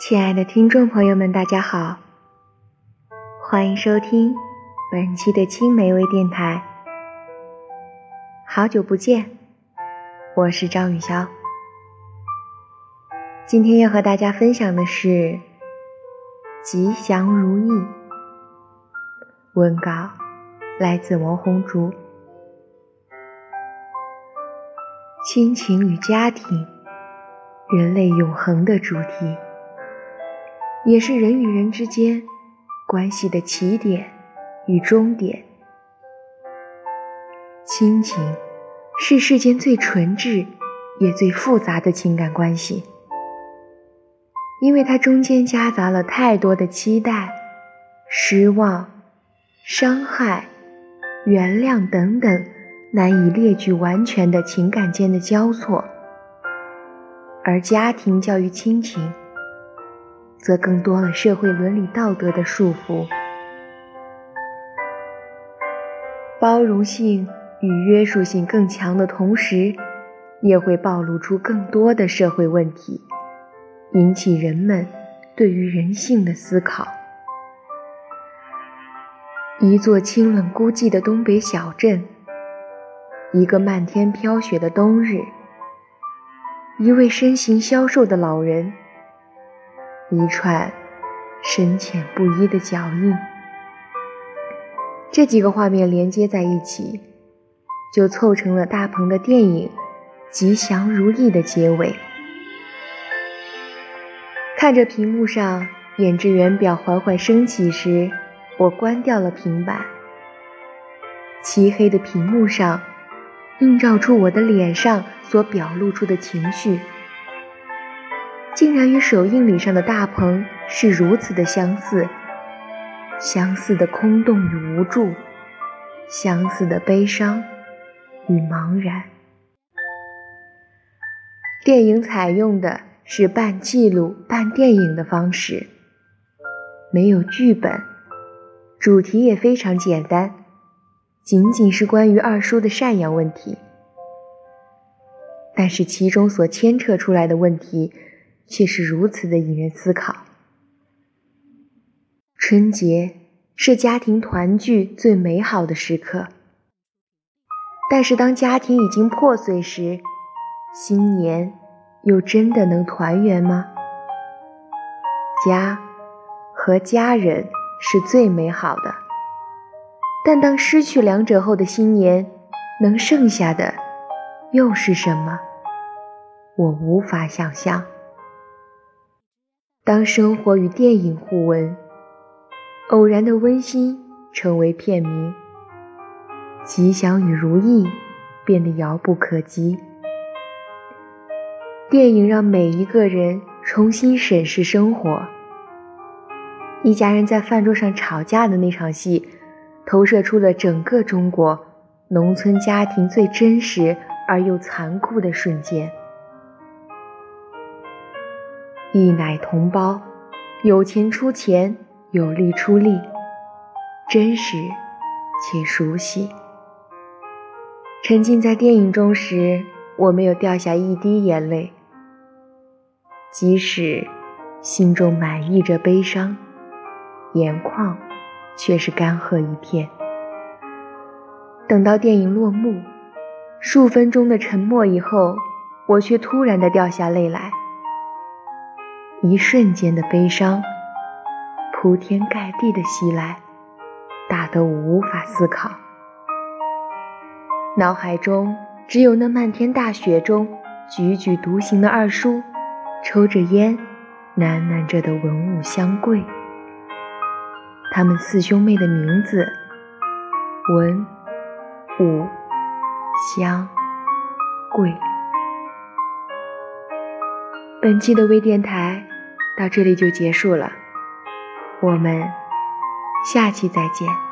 亲爱的听众朋友们，大家好，欢迎收听本期的青梅微电台。好久不见，我是张雨潇。今天要和大家分享的是吉祥如意。文稿来自王红竹。亲情与家庭，人类永恒的主题。也是人与人之间关系的起点与终点。亲情是世间最纯挚也最复杂的情感关系，因为它中间夹杂了太多的期待、失望、伤害、原谅等等难以列举完全的情感间的交错，而家庭教育亲情。则更多了社会伦理道德的束缚，包容性与约束性更强的同时，也会暴露出更多的社会问题，引起人们对于人性的思考。一座清冷孤寂的东北小镇，一个漫天飘雪的冬日，一位身形消瘦的老人。一串深浅不一的脚印，这几个画面连接在一起，就凑成了大鹏的电影《吉祥如意》的结尾。看着屏幕上演职员表缓缓升起时，我关掉了平板。漆黑的屏幕上映照出我的脸上所表露出的情绪。竟然与首映礼上的大鹏是如此的相似，相似的空洞与无助，相似的悲伤与茫然。电影采用的是半记录半电影的方式，没有剧本，主题也非常简单，仅仅是关于二叔的赡养问题，但是其中所牵扯出来的问题。却是如此的引人思考。春节是家庭团聚最美好的时刻，但是当家庭已经破碎时，新年又真的能团圆吗？家和家人是最美好的，但当失去两者后的新年，能剩下的又是什么？我无法想象。当生活与电影互文，偶然的温馨成为片名，吉祥与如意变得遥不可及。电影让每一个人重新审视生活。一家人在饭桌上吵架的那场戏，投射出了整个中国农村家庭最真实而又残酷的瞬间。一奶同胞，有钱出钱，有力出力，真实且熟悉。沉浸在电影中时，我没有掉下一滴眼泪，即使心中满溢着悲伤，眼眶却是干涸一片。等到电影落幕，数分钟的沉默以后，我却突然的掉下泪来。一瞬间的悲伤，铺天盖地的袭来，大得我无法思考。脑海中只有那漫天大雪中踽踽独行的二叔，抽着烟，喃喃着的文武相贵。他们四兄妹的名字：文、武、相、贵。本期的微电台。到这里就结束了，我们下期再见。